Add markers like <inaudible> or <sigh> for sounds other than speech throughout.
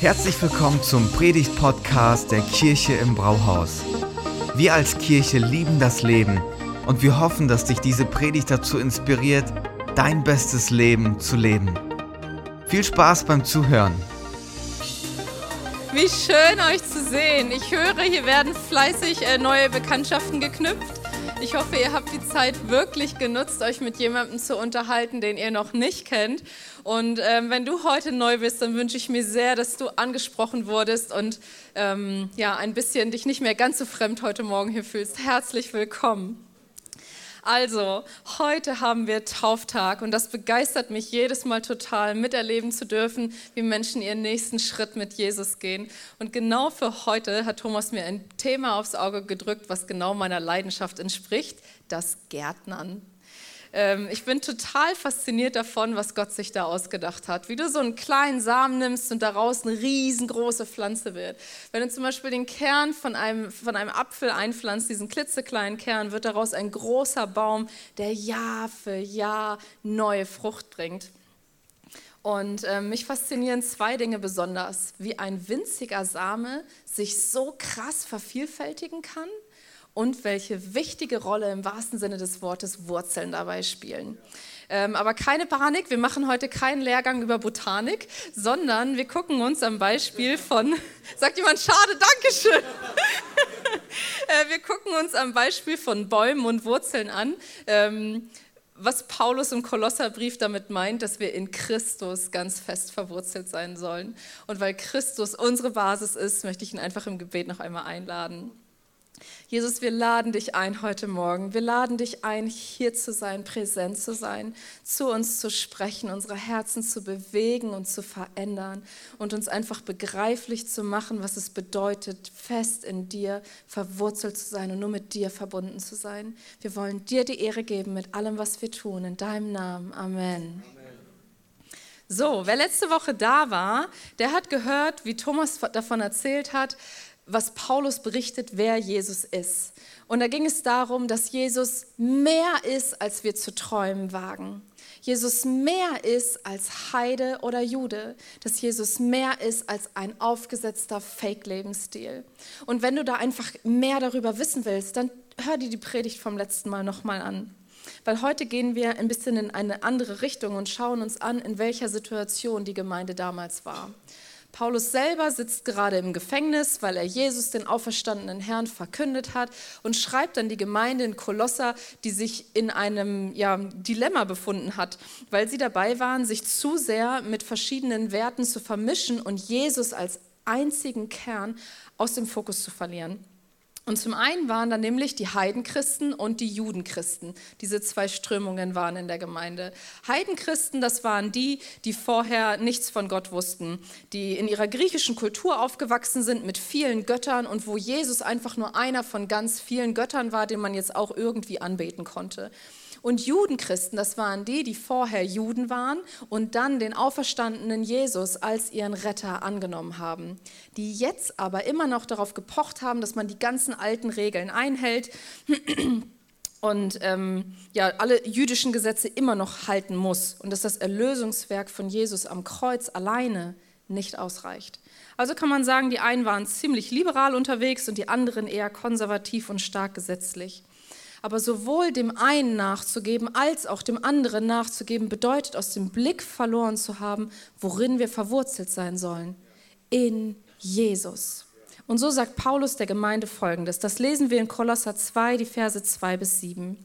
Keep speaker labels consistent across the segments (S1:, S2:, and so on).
S1: Herzlich willkommen zum Predigt-Podcast der Kirche im Brauhaus. Wir als Kirche lieben das Leben und wir hoffen, dass dich diese Predigt dazu inspiriert, dein bestes Leben zu leben. Viel Spaß beim Zuhören.
S2: Wie schön euch zu sehen. Ich höre, hier werden fleißig äh, neue Bekanntschaften geknüpft. Ich hoffe, ihr habt die Zeit wirklich genutzt, euch mit jemandem zu unterhalten, den ihr noch nicht kennt. Und ähm, wenn du heute neu bist, dann wünsche ich mir sehr, dass du angesprochen wurdest und ähm, ja, ein bisschen dich nicht mehr ganz so fremd heute Morgen hier fühlst. Herzlich willkommen. Also, heute haben wir Tauftag und das begeistert mich jedes Mal total, miterleben zu dürfen, wie Menschen ihren nächsten Schritt mit Jesus gehen. Und genau für heute hat Thomas mir ein Thema aufs Auge gedrückt, was genau meiner Leidenschaft entspricht, das Gärtnern. Ähm, ich bin total fasziniert davon, was Gott sich da ausgedacht hat. Wie du so einen kleinen Samen nimmst und daraus eine riesengroße Pflanze wird. Wenn du zum Beispiel den Kern von einem, von einem Apfel einpflanzt, diesen klitzekleinen Kern, wird daraus ein großer Baum, der Jahr für Jahr neue Frucht bringt. Und äh, mich faszinieren zwei Dinge besonders, wie ein winziger Same sich so krass vervielfältigen kann und welche wichtige Rolle im wahrsten Sinne des Wortes Wurzeln dabei spielen. Ähm, aber keine Panik, wir machen heute keinen Lehrgang über Botanik, sondern wir gucken uns am Beispiel von, <laughs> sagt jemand, schade, Dankeschön. <laughs> äh, wir gucken uns am Beispiel von Bäumen und Wurzeln an. Ähm, was Paulus im Kolosserbrief damit meint, dass wir in Christus ganz fest verwurzelt sein sollen. Und weil Christus unsere Basis ist, möchte ich ihn einfach im Gebet noch einmal einladen. Jesus, wir laden dich ein heute Morgen. Wir laden dich ein, hier zu sein, präsent zu sein, zu uns zu sprechen, unsere Herzen zu bewegen und zu verändern und uns einfach begreiflich zu machen, was es bedeutet, fest in dir verwurzelt zu sein und nur mit dir verbunden zu sein. Wir wollen dir die Ehre geben mit allem, was wir tun. In deinem Namen. Amen. So, wer letzte Woche da war, der hat gehört, wie Thomas davon erzählt hat, was Paulus berichtet, wer Jesus ist. Und da ging es darum, dass Jesus mehr ist, als wir zu träumen wagen. Jesus mehr ist als Heide oder Jude, dass Jesus mehr ist als ein aufgesetzter Fake-Lebensstil. Und wenn du da einfach mehr darüber wissen willst, dann hör dir die Predigt vom letzten Mal nochmal an. Weil heute gehen wir ein bisschen in eine andere Richtung und schauen uns an, in welcher Situation die Gemeinde damals war. Paulus selber sitzt gerade im Gefängnis, weil er Jesus, den auferstandenen Herrn, verkündet hat und schreibt dann die Gemeinde in Kolosser, die sich in einem ja, Dilemma befunden hat, weil sie dabei waren, sich zu sehr mit verschiedenen Werten zu vermischen und Jesus als einzigen Kern aus dem Fokus zu verlieren. Und zum einen waren da nämlich die Heidenchristen und die Judenchristen. Diese zwei Strömungen waren in der Gemeinde. Heidenchristen, das waren die, die vorher nichts von Gott wussten, die in ihrer griechischen Kultur aufgewachsen sind mit vielen Göttern und wo Jesus einfach nur einer von ganz vielen Göttern war, den man jetzt auch irgendwie anbeten konnte. Und Judenchristen, das waren die, die vorher Juden waren und dann den auferstandenen Jesus als ihren Retter angenommen haben, die jetzt aber immer noch darauf gepocht haben, dass man die ganzen alten Regeln einhält <clears throat> und ähm, ja, alle jüdischen Gesetze immer noch halten muss und dass das Erlösungswerk von Jesus am Kreuz alleine nicht ausreicht. Also kann man sagen, die einen waren ziemlich liberal unterwegs und die anderen eher konservativ und stark gesetzlich. Aber sowohl dem einen nachzugeben als auch dem anderen nachzugeben, bedeutet aus dem Blick verloren zu haben, worin wir verwurzelt sein sollen. In Jesus. Und so sagt Paulus der Gemeinde folgendes. Das lesen wir in Kolosser 2, die Verse 2 bis 7.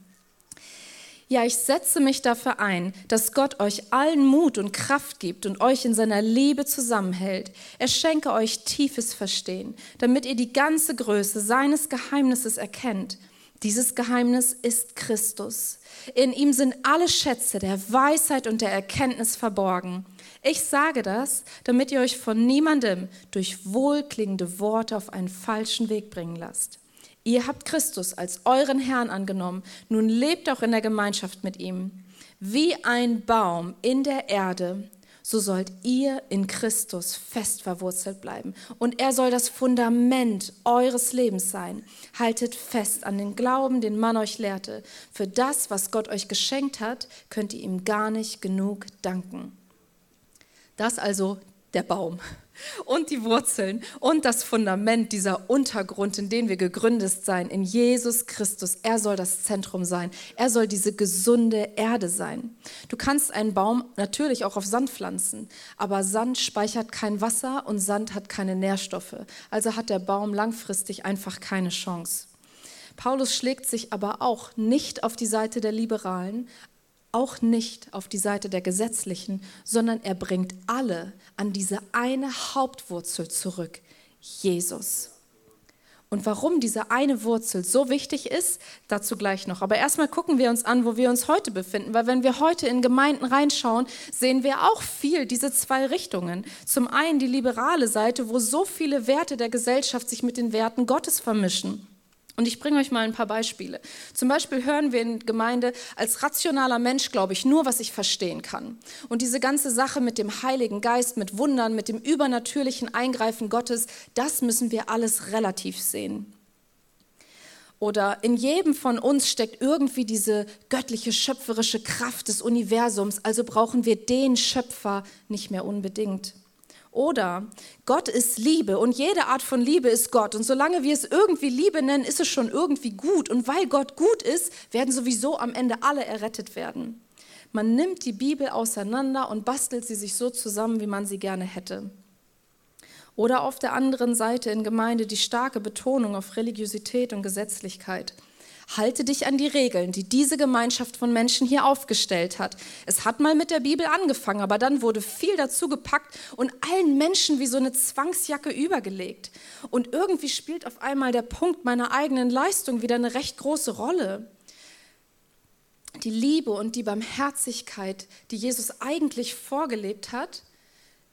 S2: Ja, ich setze mich dafür ein, dass Gott euch allen Mut und Kraft gibt und euch in seiner Liebe zusammenhält. Er schenke euch tiefes Verstehen, damit ihr die ganze Größe seines Geheimnisses erkennt dieses Geheimnis ist Christus. In ihm sind alle Schätze der Weisheit und der Erkenntnis verborgen. Ich sage das, damit ihr euch von niemandem durch wohlklingende Worte auf einen falschen Weg bringen lasst. Ihr habt Christus als euren Herrn angenommen, nun lebt auch in der Gemeinschaft mit ihm. Wie ein Baum in der Erde so sollt ihr in Christus fest verwurzelt bleiben. Und er soll das Fundament eures Lebens sein. Haltet fest an den Glauben, den man euch lehrte. Für das, was Gott euch geschenkt hat, könnt ihr ihm gar nicht genug danken. Das also der Baum und die Wurzeln und das Fundament, dieser Untergrund, in den wir gegründet sein, in Jesus Christus. Er soll das Zentrum sein. Er soll diese gesunde Erde sein. Du kannst einen Baum natürlich auch auf Sand pflanzen, aber Sand speichert kein Wasser und Sand hat keine Nährstoffe. Also hat der Baum langfristig einfach keine Chance. Paulus schlägt sich aber auch nicht auf die Seite der Liberalen, auch nicht auf die Seite der Gesetzlichen, sondern er bringt alle an diese eine Hauptwurzel zurück, Jesus. Und warum diese eine Wurzel so wichtig ist, dazu gleich noch. Aber erstmal gucken wir uns an, wo wir uns heute befinden, weil wenn wir heute in Gemeinden reinschauen, sehen wir auch viel diese zwei Richtungen. Zum einen die liberale Seite, wo so viele Werte der Gesellschaft sich mit den Werten Gottes vermischen. Und ich bringe euch mal ein paar Beispiele. Zum Beispiel hören wir in Gemeinde, als rationaler Mensch glaube ich nur, was ich verstehen kann. Und diese ganze Sache mit dem Heiligen Geist, mit Wundern, mit dem übernatürlichen Eingreifen Gottes, das müssen wir alles relativ sehen. Oder in jedem von uns steckt irgendwie diese göttliche, schöpferische Kraft des Universums, also brauchen wir den Schöpfer nicht mehr unbedingt. Oder Gott ist Liebe und jede Art von Liebe ist Gott. Und solange wir es irgendwie Liebe nennen, ist es schon irgendwie gut. Und weil Gott gut ist, werden sowieso am Ende alle errettet werden. Man nimmt die Bibel auseinander und bastelt sie sich so zusammen, wie man sie gerne hätte. Oder auf der anderen Seite in Gemeinde die starke Betonung auf Religiosität und Gesetzlichkeit. Halte dich an die Regeln, die diese Gemeinschaft von Menschen hier aufgestellt hat. Es hat mal mit der Bibel angefangen, aber dann wurde viel dazu gepackt und allen Menschen wie so eine Zwangsjacke übergelegt. Und irgendwie spielt auf einmal der Punkt meiner eigenen Leistung wieder eine recht große Rolle. Die Liebe und die Barmherzigkeit, die Jesus eigentlich vorgelebt hat,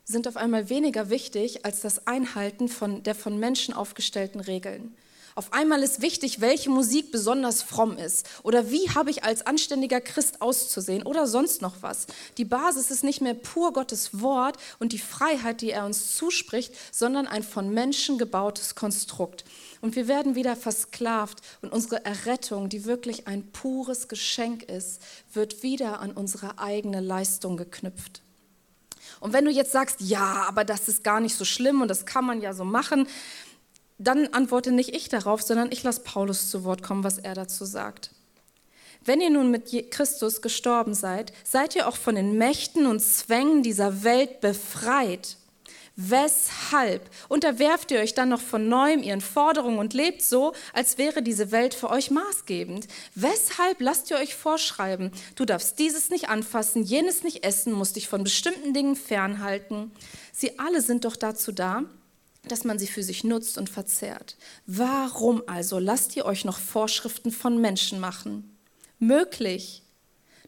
S2: sind auf einmal weniger wichtig als das Einhalten von der von Menschen aufgestellten Regeln. Auf einmal ist wichtig, welche Musik besonders fromm ist oder wie habe ich als anständiger Christ auszusehen oder sonst noch was. Die Basis ist nicht mehr pur Gottes Wort und die Freiheit, die er uns zuspricht, sondern ein von Menschen gebautes Konstrukt. Und wir werden wieder versklavt und unsere Errettung, die wirklich ein pures Geschenk ist, wird wieder an unsere eigene Leistung geknüpft. Und wenn du jetzt sagst, ja, aber das ist gar nicht so schlimm und das kann man ja so machen, dann antworte nicht ich darauf, sondern ich lasse Paulus zu Wort kommen, was er dazu sagt. Wenn ihr nun mit Christus gestorben seid, seid ihr auch von den Mächten und Zwängen dieser Welt befreit. Weshalb unterwerft ihr euch dann noch von neuem ihren Forderungen und lebt so, als wäre diese Welt für euch maßgebend? Weshalb lasst ihr euch vorschreiben, du darfst dieses nicht anfassen, jenes nicht essen, musst dich von bestimmten Dingen fernhalten? Sie alle sind doch dazu da, dass man sie für sich nutzt und verzehrt. Warum also lasst ihr euch noch Vorschriften von Menschen machen? Möglich,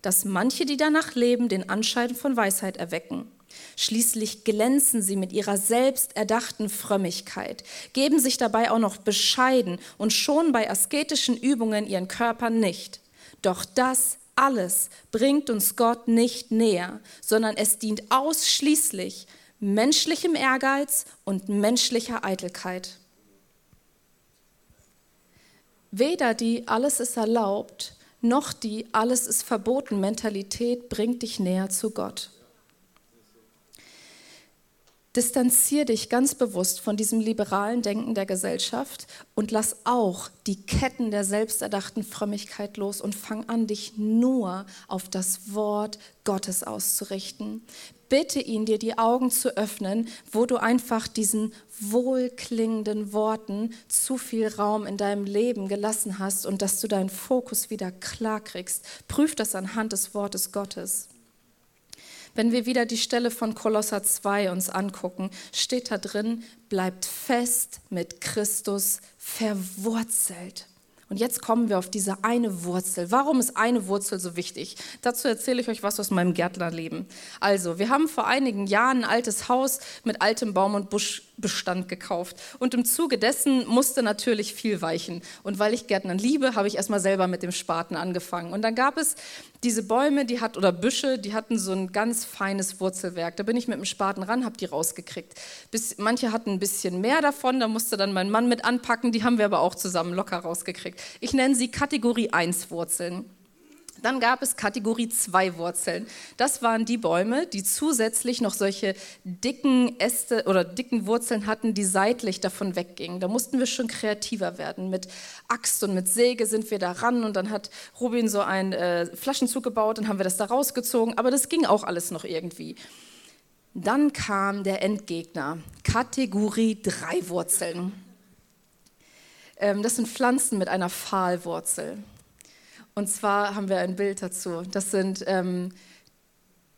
S2: dass manche, die danach leben, den Anschein von Weisheit erwecken. Schließlich glänzen sie mit ihrer selbst erdachten Frömmigkeit, geben sich dabei auch noch bescheiden und schon bei asketischen Übungen ihren Körper nicht. Doch das alles bringt uns Gott nicht näher, sondern es dient ausschließlich menschlichem Ehrgeiz und menschlicher Eitelkeit. Weder die alles ist erlaubt, noch die alles ist verboten Mentalität bringt dich näher zu Gott. Distanzier dich ganz bewusst von diesem liberalen Denken der Gesellschaft und lass auch die Ketten der selbsterdachten Frömmigkeit los und fang an, dich nur auf das Wort Gottes auszurichten. Bitte ihn, dir die Augen zu öffnen, wo du einfach diesen wohlklingenden Worten zu viel Raum in deinem Leben gelassen hast und dass du deinen Fokus wieder klar kriegst. Prüf das anhand des Wortes Gottes. Wenn wir wieder die Stelle von Kolosser 2 uns angucken, steht da drin, bleibt fest mit Christus verwurzelt. Und jetzt kommen wir auf diese eine Wurzel. Warum ist eine Wurzel so wichtig? Dazu erzähle ich euch was aus meinem Gärtnerleben. Also, wir haben vor einigen Jahren ein altes Haus mit altem Baum und Busch Bestand gekauft. Und im Zuge dessen musste natürlich viel weichen. Und weil ich Gärtnern liebe, habe ich erstmal selber mit dem Spaten angefangen. Und dann gab es diese Bäume, die hat oder Büsche, die hatten so ein ganz feines Wurzelwerk. Da bin ich mit dem Spaten ran, habe die rausgekriegt. Bis, manche hatten ein bisschen mehr davon, da musste dann mein Mann mit anpacken. Die haben wir aber auch zusammen locker rausgekriegt. Ich nenne sie Kategorie 1 Wurzeln. Dann gab es Kategorie 2 Wurzeln. Das waren die Bäume, die zusätzlich noch solche dicken Äste oder dicken Wurzeln hatten, die seitlich davon weggingen. Da mussten wir schon kreativer werden. Mit Axt und mit Säge sind wir da ran und dann hat Robin so einen äh, Flaschenzug gebaut und haben wir das da rausgezogen. Aber das ging auch alles noch irgendwie. Dann kam der Endgegner, Kategorie 3 Wurzeln. Ähm, das sind Pflanzen mit einer Pfahlwurzel. Und zwar haben wir ein Bild dazu. Das sind ähm,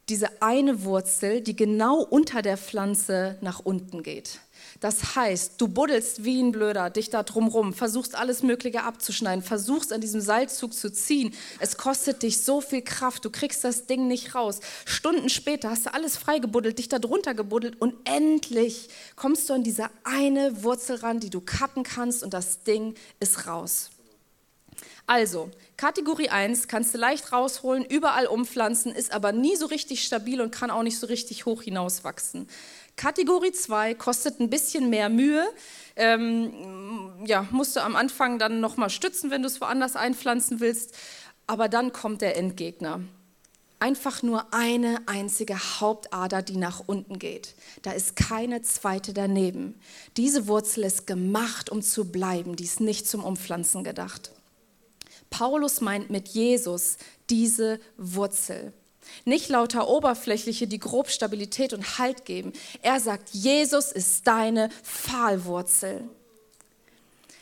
S2: diese eine Wurzel, die genau unter der Pflanze nach unten geht. Das heißt, du buddelst wie ein Blöder dich da drumrum, versuchst alles Mögliche abzuschneiden, versuchst an diesem Seilzug zu ziehen. Es kostet dich so viel Kraft, du kriegst das Ding nicht raus. Stunden später hast du alles freigebuddelt, dich da drunter gebuddelt und endlich kommst du an diese eine Wurzel ran, die du cutten kannst und das Ding ist raus. Also, Kategorie 1 kannst du leicht rausholen, überall umpflanzen, ist aber nie so richtig stabil und kann auch nicht so richtig hoch hinauswachsen. Kategorie 2 kostet ein bisschen mehr Mühe. Ähm, ja, musst du am Anfang dann nochmal stützen, wenn du es woanders einpflanzen willst. Aber dann kommt der Endgegner. Einfach nur eine einzige Hauptader, die nach unten geht. Da ist keine zweite daneben. Diese Wurzel ist gemacht, um zu bleiben. Die ist nicht zum Umpflanzen gedacht. Paulus meint mit Jesus diese Wurzel. Nicht lauter Oberflächliche, die grob Stabilität und Halt geben. Er sagt, Jesus ist deine Pfahlwurzel.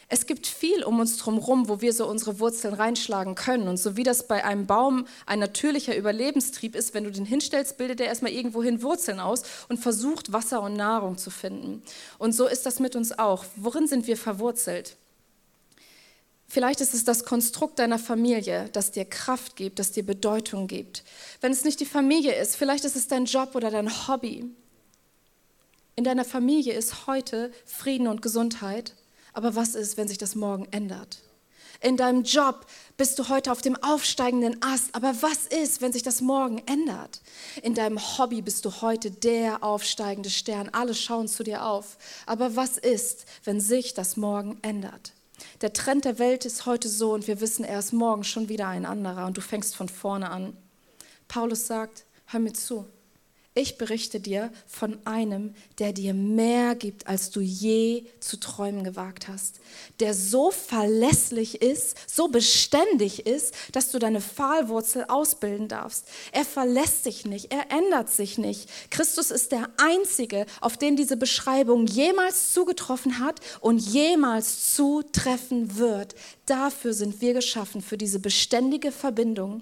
S2: Es gibt viel um uns herum, wo wir so unsere Wurzeln reinschlagen können. Und so wie das bei einem Baum ein natürlicher Überlebenstrieb ist, wenn du den hinstellst, bildet er erstmal irgendwohin Wurzeln aus und versucht, Wasser und Nahrung zu finden. Und so ist das mit uns auch. Worin sind wir verwurzelt? Vielleicht ist es das Konstrukt deiner Familie, das dir Kraft gibt, das dir Bedeutung gibt. Wenn es nicht die Familie ist, vielleicht ist es dein Job oder dein Hobby. In deiner Familie ist heute Frieden und Gesundheit, aber was ist, wenn sich das morgen ändert? In deinem Job bist du heute auf dem aufsteigenden Ast, aber was ist, wenn sich das morgen ändert? In deinem Hobby bist du heute der aufsteigende Stern, alle schauen zu dir auf, aber was ist, wenn sich das morgen ändert? Der Trend der Welt ist heute so und wir wissen, er ist morgen schon wieder ein anderer und du fängst von vorne an. Paulus sagt, hör mir zu. Ich berichte dir von einem, der dir mehr gibt, als du je zu träumen gewagt hast. Der so verlässlich ist, so beständig ist, dass du deine Pfahlwurzel ausbilden darfst. Er verlässt sich nicht, er ändert sich nicht. Christus ist der Einzige, auf den diese Beschreibung jemals zugetroffen hat und jemals zutreffen wird. Dafür sind wir geschaffen, für diese beständige Verbindung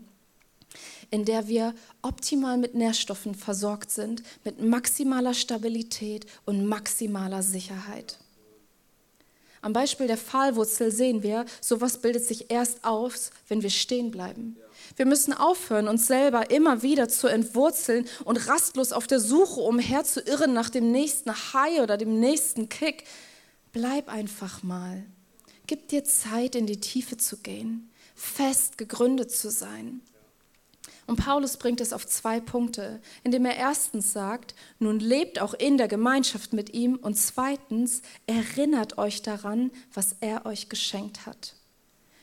S2: in der wir optimal mit Nährstoffen versorgt sind, mit maximaler Stabilität und maximaler Sicherheit. Am Beispiel der Pfahlwurzel sehen wir, sowas bildet sich erst aus, wenn wir stehen bleiben. Wir müssen aufhören, uns selber immer wieder zu entwurzeln und rastlos auf der Suche umherzuirren nach dem nächsten High oder dem nächsten Kick. Bleib einfach mal. Gib dir Zeit, in die Tiefe zu gehen, fest gegründet zu sein. Und Paulus bringt es auf zwei Punkte, indem er erstens sagt, nun lebt auch in der Gemeinschaft mit ihm und zweitens erinnert euch daran, was er euch geschenkt hat.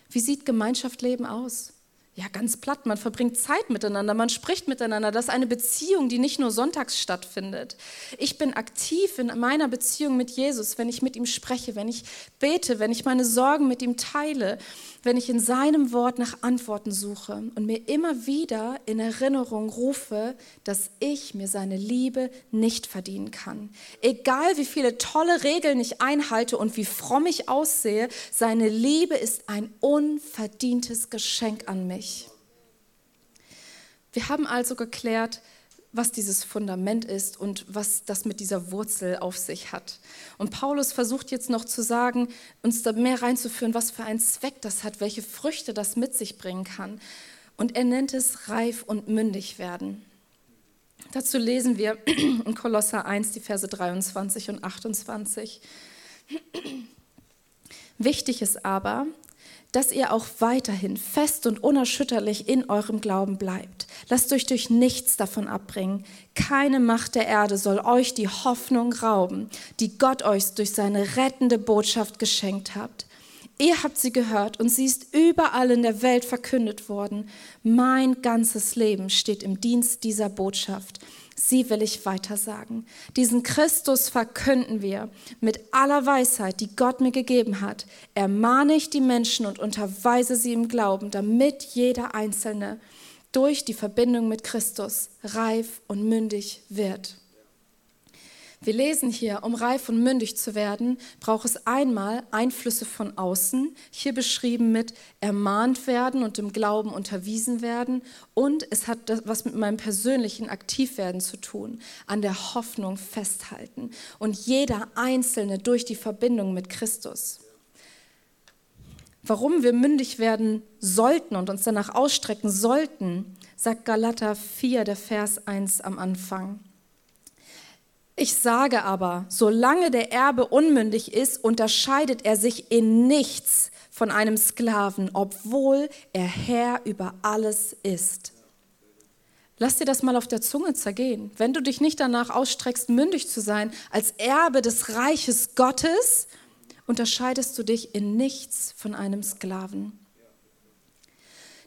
S2: Wie sieht Gemeinschaftsleben aus? Ja, ganz platt, man verbringt Zeit miteinander, man spricht miteinander. Das ist eine Beziehung, die nicht nur sonntags stattfindet. Ich bin aktiv in meiner Beziehung mit Jesus, wenn ich mit ihm spreche, wenn ich bete, wenn ich meine Sorgen mit ihm teile, wenn ich in seinem Wort nach Antworten suche und mir immer wieder in Erinnerung rufe, dass ich mir seine Liebe nicht verdienen kann. Egal wie viele tolle Regeln ich einhalte und wie fromm ich aussehe, seine Liebe ist ein unverdientes Geschenk an mich mich. Wir haben also geklärt, was dieses Fundament ist und was das mit dieser Wurzel auf sich hat. Und Paulus versucht jetzt noch zu sagen, uns da mehr reinzuführen, was für einen Zweck das hat, welche Früchte das mit sich bringen kann. Und er nennt es reif und mündig werden. Dazu lesen wir <clears throat> in Kolosser 1 die Verse 23 und 28. <clears throat> Wichtig ist aber, dass ihr auch weiterhin fest und unerschütterlich in eurem Glauben bleibt. Lasst euch durch nichts davon abbringen. Keine Macht der Erde soll euch die Hoffnung rauben, die Gott euch durch seine rettende Botschaft geschenkt hat. Ihr habt sie gehört und sie ist überall in der Welt verkündet worden. Mein ganzes Leben steht im Dienst dieser Botschaft. Sie will ich weitersagen. Diesen Christus verkünden wir mit aller Weisheit, die Gott mir gegeben hat. Ermahne ich die Menschen und unterweise sie im Glauben, damit jeder Einzelne durch die Verbindung mit Christus reif und mündig wird. Wir lesen hier, um reif und mündig zu werden, braucht es einmal Einflüsse von außen, hier beschrieben mit ermahnt werden und im Glauben unterwiesen werden. Und es hat was mit meinem persönlichen Aktivwerden zu tun, an der Hoffnung festhalten. Und jeder Einzelne durch die Verbindung mit Christus. Warum wir mündig werden sollten und uns danach ausstrecken sollten, sagt Galater 4, der Vers 1 am Anfang. Ich sage aber, solange der Erbe unmündig ist, unterscheidet er sich in nichts von einem Sklaven, obwohl er Herr über alles ist. Lass dir das mal auf der Zunge zergehen. Wenn du dich nicht danach ausstreckst, mündig zu sein, als Erbe des Reiches Gottes, unterscheidest du dich in nichts von einem Sklaven.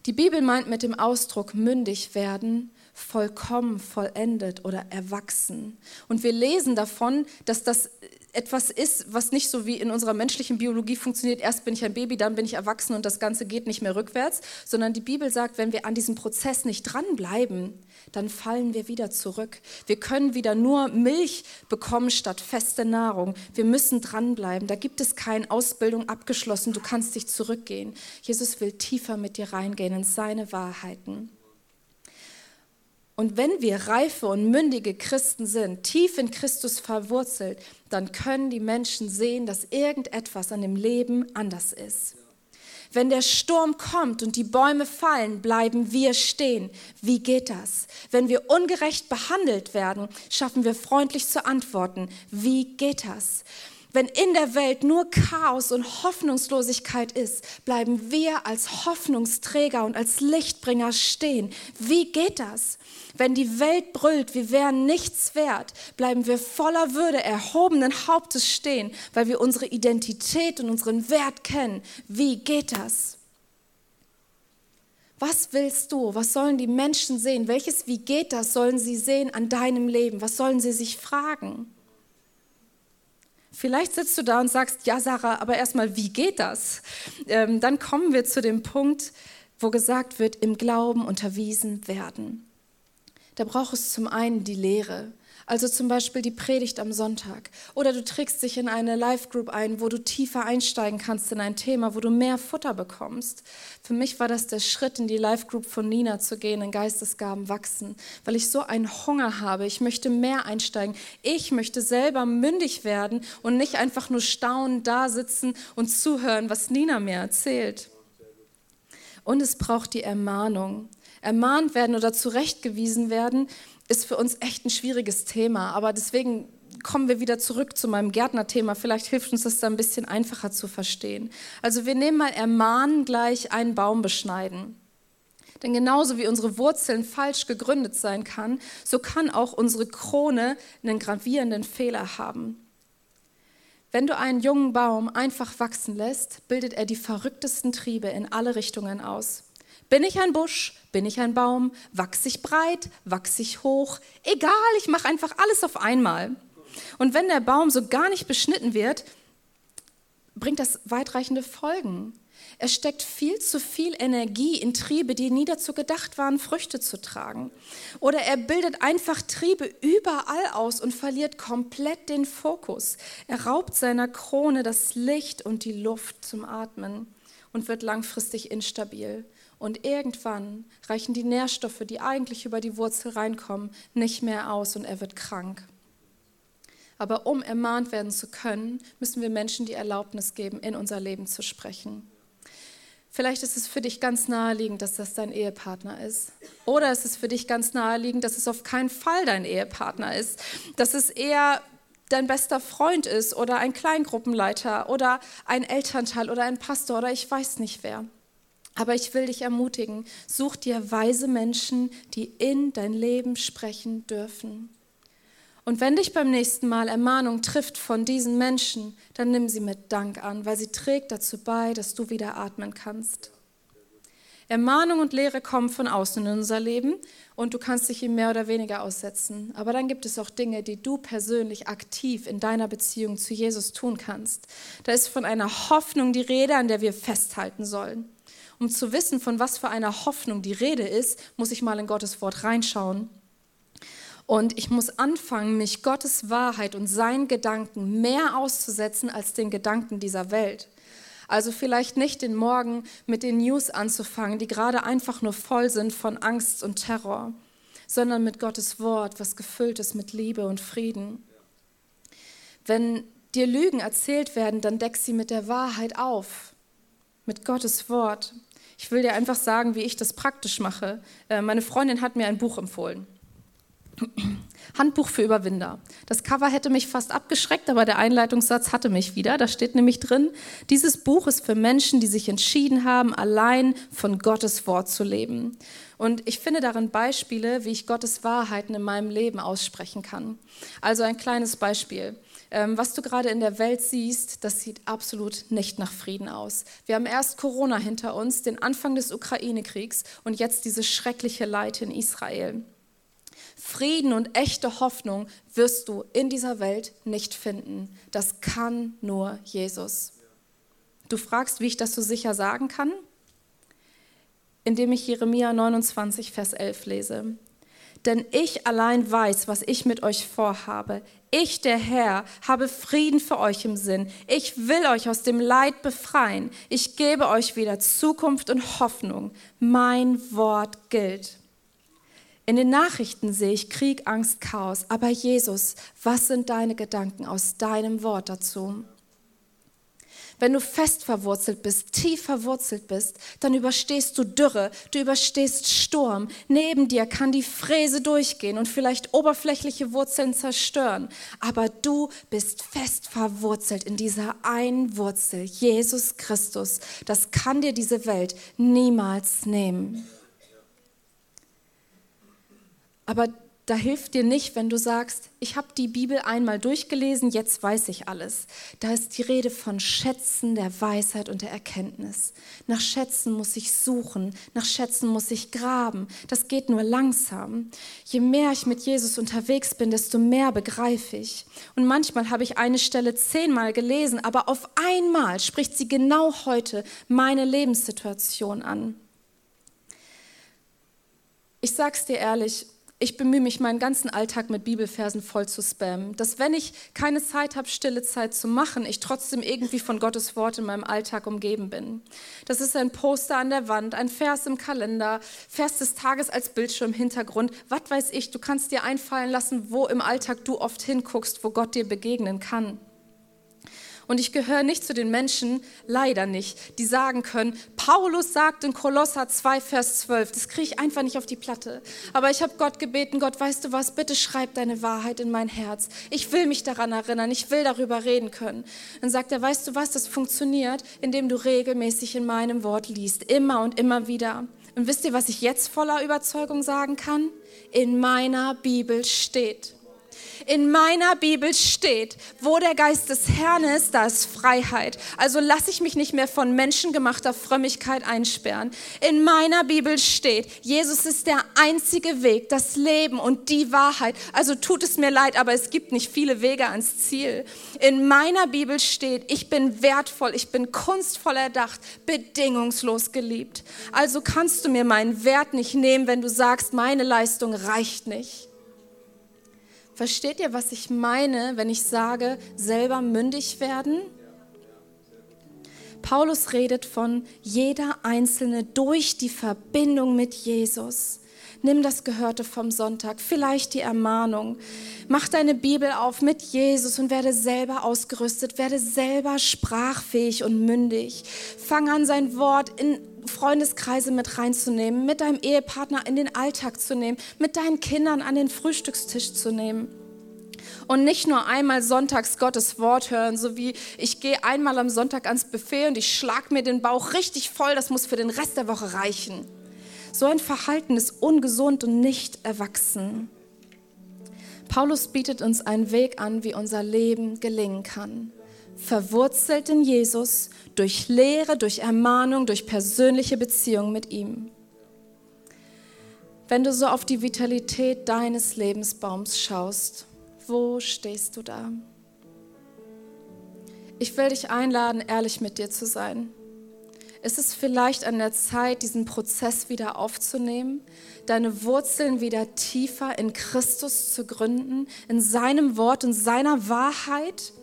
S2: Die Bibel meint mit dem Ausdruck mündig werden, vollkommen, vollendet oder erwachsen. Und wir lesen davon, dass das etwas ist, was nicht so wie in unserer menschlichen Biologie funktioniert, erst bin ich ein Baby, dann bin ich erwachsen und das Ganze geht nicht mehr rückwärts, sondern die Bibel sagt, wenn wir an diesem Prozess nicht dranbleiben, dann fallen wir wieder zurück. Wir können wieder nur Milch bekommen statt feste Nahrung. Wir müssen dranbleiben. Da gibt es keine Ausbildung abgeschlossen, du kannst dich zurückgehen. Jesus will tiefer mit dir reingehen in seine Wahrheiten. Und wenn wir reife und mündige Christen sind, tief in Christus verwurzelt, dann können die Menschen sehen, dass irgendetwas an dem Leben anders ist. Wenn der Sturm kommt und die Bäume fallen, bleiben wir stehen. Wie geht das? Wenn wir ungerecht behandelt werden, schaffen wir freundlich zu antworten. Wie geht das? Wenn in der Welt nur Chaos und Hoffnungslosigkeit ist, bleiben wir als Hoffnungsträger und als Lichtbringer stehen. Wie geht das? Wenn die Welt brüllt, wir wären nichts wert, bleiben wir voller Würde erhobenen Hauptes stehen, weil wir unsere Identität und unseren Wert kennen. Wie geht das? Was willst du? Was sollen die Menschen sehen? Welches Wie geht das sollen sie sehen an deinem Leben? Was sollen sie sich fragen? Vielleicht sitzt du da und sagst, ja Sarah, aber erstmal, wie geht das? Ähm, dann kommen wir zu dem Punkt, wo gesagt wird, im Glauben unterwiesen werden. Da braucht es zum einen die Lehre, also zum Beispiel die Predigt am Sonntag. Oder du trägst dich in eine Live-Group ein, wo du tiefer einsteigen kannst in ein Thema, wo du mehr Futter bekommst. Für mich war das der Schritt, in die Live-Group von Nina zu gehen, in Geistesgaben wachsen, weil ich so einen Hunger habe. Ich möchte mehr einsteigen. Ich möchte selber mündig werden und nicht einfach nur staunend da sitzen und zuhören, was Nina mir erzählt. Und es braucht die Ermahnung. Ermahnt werden oder zurechtgewiesen werden, ist für uns echt ein schwieriges Thema. Aber deswegen kommen wir wieder zurück zu meinem Gärtnerthema. Vielleicht hilft uns das da ein bisschen einfacher zu verstehen. Also wir nehmen mal ermahnen gleich einen Baum beschneiden. Denn genauso wie unsere Wurzeln falsch gegründet sein kann, so kann auch unsere Krone einen gravierenden Fehler haben. Wenn du einen jungen Baum einfach wachsen lässt, bildet er die verrücktesten Triebe in alle Richtungen aus. Bin ich ein Busch? Bin ich ein Baum? Wachse ich breit? Wachse ich hoch? Egal, ich mache einfach alles auf einmal. Und wenn der Baum so gar nicht beschnitten wird, bringt das weitreichende Folgen. Er steckt viel zu viel Energie in Triebe, die nie dazu gedacht waren, Früchte zu tragen. Oder er bildet einfach Triebe überall aus und verliert komplett den Fokus. Er raubt seiner Krone das Licht und die Luft zum Atmen und wird langfristig instabil. Und irgendwann reichen die Nährstoffe, die eigentlich über die Wurzel reinkommen, nicht mehr aus und er wird krank. Aber um ermahnt werden zu können, müssen wir Menschen die Erlaubnis geben, in unser Leben zu sprechen. Vielleicht ist es für dich ganz naheliegend, dass das dein Ehepartner ist. Oder ist es für dich ganz naheliegend, dass es auf keinen Fall dein Ehepartner ist. Dass es eher dein bester Freund ist oder ein Kleingruppenleiter oder ein Elternteil oder ein Pastor oder ich weiß nicht wer. Aber ich will dich ermutigen, such dir weise Menschen, die in dein Leben sprechen dürfen. Und wenn dich beim nächsten Mal Ermahnung trifft von diesen Menschen, dann nimm sie mit Dank an, weil sie trägt dazu bei, dass du wieder atmen kannst. Ermahnung und Lehre kommen von außen in unser Leben und du kannst dich ihm mehr oder weniger aussetzen. Aber dann gibt es auch Dinge, die du persönlich aktiv in deiner Beziehung zu Jesus tun kannst. Da ist von einer Hoffnung die Rede, an der wir festhalten sollen. Um zu wissen, von was für einer Hoffnung die Rede ist, muss ich mal in Gottes Wort reinschauen. Und ich muss anfangen, mich Gottes Wahrheit und seinen Gedanken mehr auszusetzen als den Gedanken dieser Welt. Also vielleicht nicht den Morgen mit den News anzufangen, die gerade einfach nur voll sind von Angst und Terror, sondern mit Gottes Wort, was gefüllt ist mit Liebe und Frieden. Wenn dir Lügen erzählt werden, dann deck sie mit der Wahrheit auf, mit Gottes Wort. Ich will dir einfach sagen, wie ich das praktisch mache. Äh, meine Freundin hat mir ein Buch empfohlen. <clears throat> Handbuch für Überwinder. Das Cover hätte mich fast abgeschreckt, aber der Einleitungssatz hatte mich wieder. Da steht nämlich drin, dieses Buch ist für Menschen, die sich entschieden haben, allein von Gottes Wort zu leben. Und ich finde darin Beispiele, wie ich Gottes Wahrheiten in meinem Leben aussprechen kann. Also ein kleines Beispiel. Ähm, was du gerade in der Welt siehst, das sieht absolut nicht nach Frieden aus. Wir haben erst Corona hinter uns, den Anfang des Ukraine-Kriegs und jetzt dieses schreckliche Leid in Israel. Frieden und echte Hoffnung wirst du in dieser Welt nicht finden. Das kann nur Jesus. Du fragst, wie ich das so sicher sagen kann? Indem ich Jeremia 29, Vers 11 lese. Denn ich allein weiß, was ich mit euch vorhabe. Ich, der Herr, habe Frieden für euch im Sinn. Ich will euch aus dem Leid befreien. Ich gebe euch wieder Zukunft und Hoffnung. Mein Wort gilt. In den Nachrichten sehe ich Krieg, Angst, Chaos. Aber Jesus, was sind deine Gedanken aus deinem Wort dazu? Wenn du fest verwurzelt bist, tief verwurzelt bist, dann überstehst du Dürre, du überstehst Sturm. Neben dir kann die Fräse durchgehen und vielleicht oberflächliche Wurzeln zerstören. Aber du bist fest verwurzelt in dieser einen Wurzel, Jesus Christus. Das kann dir diese Welt niemals nehmen. Aber da hilft dir nicht, wenn du sagst, ich habe die Bibel einmal durchgelesen, jetzt weiß ich alles. Da ist die Rede von Schätzen der Weisheit und der Erkenntnis. Nach Schätzen muss ich suchen, nach Schätzen muss ich graben. Das geht nur langsam. Je mehr ich mit Jesus unterwegs bin, desto mehr begreife ich. Und manchmal habe ich eine Stelle zehnmal gelesen, aber auf einmal spricht sie genau heute meine Lebenssituation an. Ich sag's dir ehrlich, ich bemühe mich, meinen ganzen Alltag mit Bibelversen voll zu spammen. Dass wenn ich keine Zeit habe, stille Zeit zu machen, ich trotzdem irgendwie von Gottes Wort in meinem Alltag umgeben bin. Das ist ein Poster an der Wand, ein Vers im Kalender, Vers des Tages als Bildschirmhintergrund. Was weiß ich, du kannst dir einfallen lassen, wo im Alltag du oft hinguckst, wo Gott dir begegnen kann. Und ich gehöre nicht zu den Menschen, leider nicht, die sagen können, Paulus sagt in Kolosser 2, Vers 12, das kriege ich einfach nicht auf die Platte. Aber ich habe Gott gebeten, Gott, weißt du was, bitte schreib deine Wahrheit in mein Herz. Ich will mich daran erinnern, ich will darüber reden können. Dann sagt er, weißt du was, das funktioniert, indem du regelmäßig in meinem Wort liest, immer und immer wieder. Und wisst ihr, was ich jetzt voller Überzeugung sagen kann? In meiner Bibel steht in meiner Bibel steht, wo der Geist des Herrn ist, da ist Freiheit. Also lasse ich mich nicht mehr von menschengemachter Frömmigkeit einsperren. In meiner Bibel steht, Jesus ist der einzige Weg, das Leben und die Wahrheit. Also tut es mir leid, aber es gibt nicht viele Wege ans Ziel. In meiner Bibel steht, ich bin wertvoll, ich bin kunstvoll erdacht, bedingungslos geliebt. Also kannst du mir meinen Wert nicht nehmen, wenn du sagst, meine Leistung reicht nicht. Versteht ihr, was ich meine, wenn ich sage, selber mündig werden? Paulus redet von jeder Einzelne durch die Verbindung mit Jesus. Nimm das Gehörte vom Sonntag, vielleicht die Ermahnung. Mach deine Bibel auf mit Jesus und werde selber ausgerüstet, werde selber sprachfähig und mündig. Fang an, sein Wort in Freundeskreise mit reinzunehmen, mit deinem Ehepartner in den Alltag zu nehmen, mit deinen Kindern an den Frühstückstisch zu nehmen. Und nicht nur einmal sonntags Gottes Wort hören, so wie ich gehe einmal am Sonntag ans Buffet und ich schlag mir den Bauch richtig voll, das muss für den Rest der Woche reichen. So ein Verhalten ist ungesund und nicht erwachsen. Paulus bietet uns einen Weg an, wie unser Leben gelingen kann. Verwurzelt in Jesus, durch Lehre, durch Ermahnung, durch persönliche Beziehung mit ihm. Wenn du so auf die Vitalität deines Lebensbaums schaust, wo stehst du da? Ich will dich einladen, ehrlich mit dir zu sein. Ist es vielleicht an der Zeit, diesen Prozess wieder aufzunehmen, deine Wurzeln wieder tiefer in Christus zu gründen, in seinem Wort und seiner Wahrheit?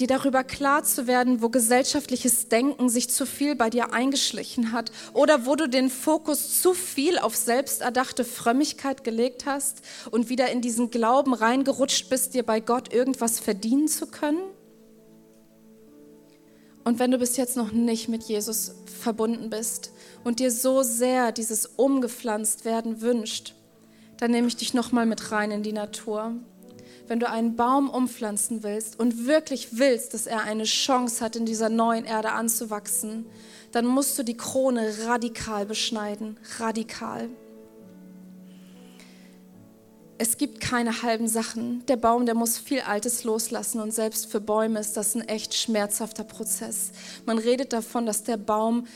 S2: Dir darüber klar zu werden, wo gesellschaftliches Denken sich zu viel bei dir eingeschlichen hat oder wo du den Fokus zu viel auf selbsterdachte Frömmigkeit gelegt hast und wieder in diesen Glauben reingerutscht bist, dir bei Gott irgendwas verdienen zu können? Und wenn du bis jetzt noch nicht mit Jesus verbunden bist und dir so sehr dieses umgepflanzt werden wünscht, dann nehme ich dich noch mal mit rein in die Natur. Wenn du einen Baum umpflanzen willst und wirklich willst, dass er eine Chance hat, in dieser neuen Erde anzuwachsen, dann musst du die Krone radikal beschneiden, radikal. Es gibt keine halben Sachen. Der Baum, der muss viel Altes loslassen und selbst für Bäume ist das ein echt schmerzhafter Prozess. Man redet davon, dass der Baum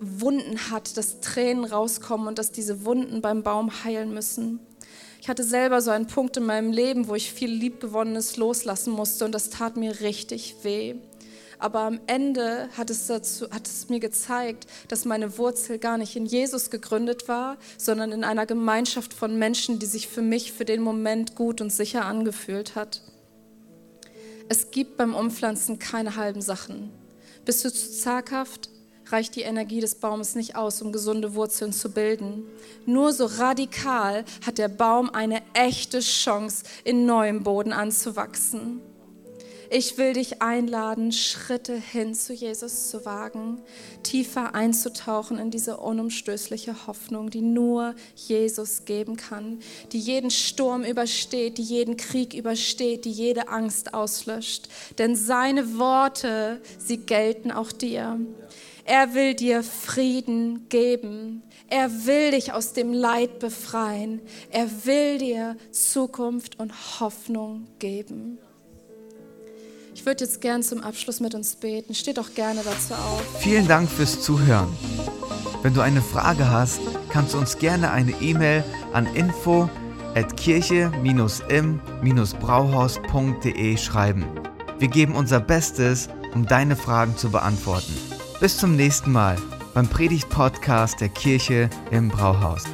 S2: Wunden hat, dass Tränen rauskommen und dass diese Wunden beim Baum heilen müssen. Ich hatte selber so einen Punkt in meinem Leben, wo ich viel Liebgewonnenes loslassen musste und das tat mir richtig weh. Aber am Ende hat es, dazu, hat es mir gezeigt, dass meine Wurzel gar nicht in Jesus gegründet war, sondern in einer Gemeinschaft von Menschen, die sich für mich für den Moment gut und sicher angefühlt hat. Es gibt beim Umpflanzen keine halben Sachen. Bist du zu zaghaft? Reicht die Energie des Baumes nicht aus, um gesunde Wurzeln zu bilden. Nur so radikal hat der Baum eine echte Chance, in neuem Boden anzuwachsen. Ich will dich einladen, Schritte hin zu Jesus zu wagen, tiefer einzutauchen in diese unumstößliche Hoffnung, die nur Jesus geben kann, die jeden Sturm übersteht, die jeden Krieg übersteht, die jede Angst auslöscht. Denn seine Worte, sie gelten auch dir. Er will dir Frieden geben. Er will dich aus dem Leid befreien. Er will dir Zukunft und Hoffnung geben. Ich würde jetzt gern zum Abschluss mit uns beten. Steht doch gerne dazu auf.
S1: Vielen Dank fürs Zuhören. Wenn du eine Frage hast, kannst du uns gerne eine E-Mail an info at kirche-im-brauhaus.de schreiben. Wir geben unser Bestes, um deine Fragen zu beantworten. Bis zum nächsten Mal beim Predigt-Podcast der Kirche im Brauhaus.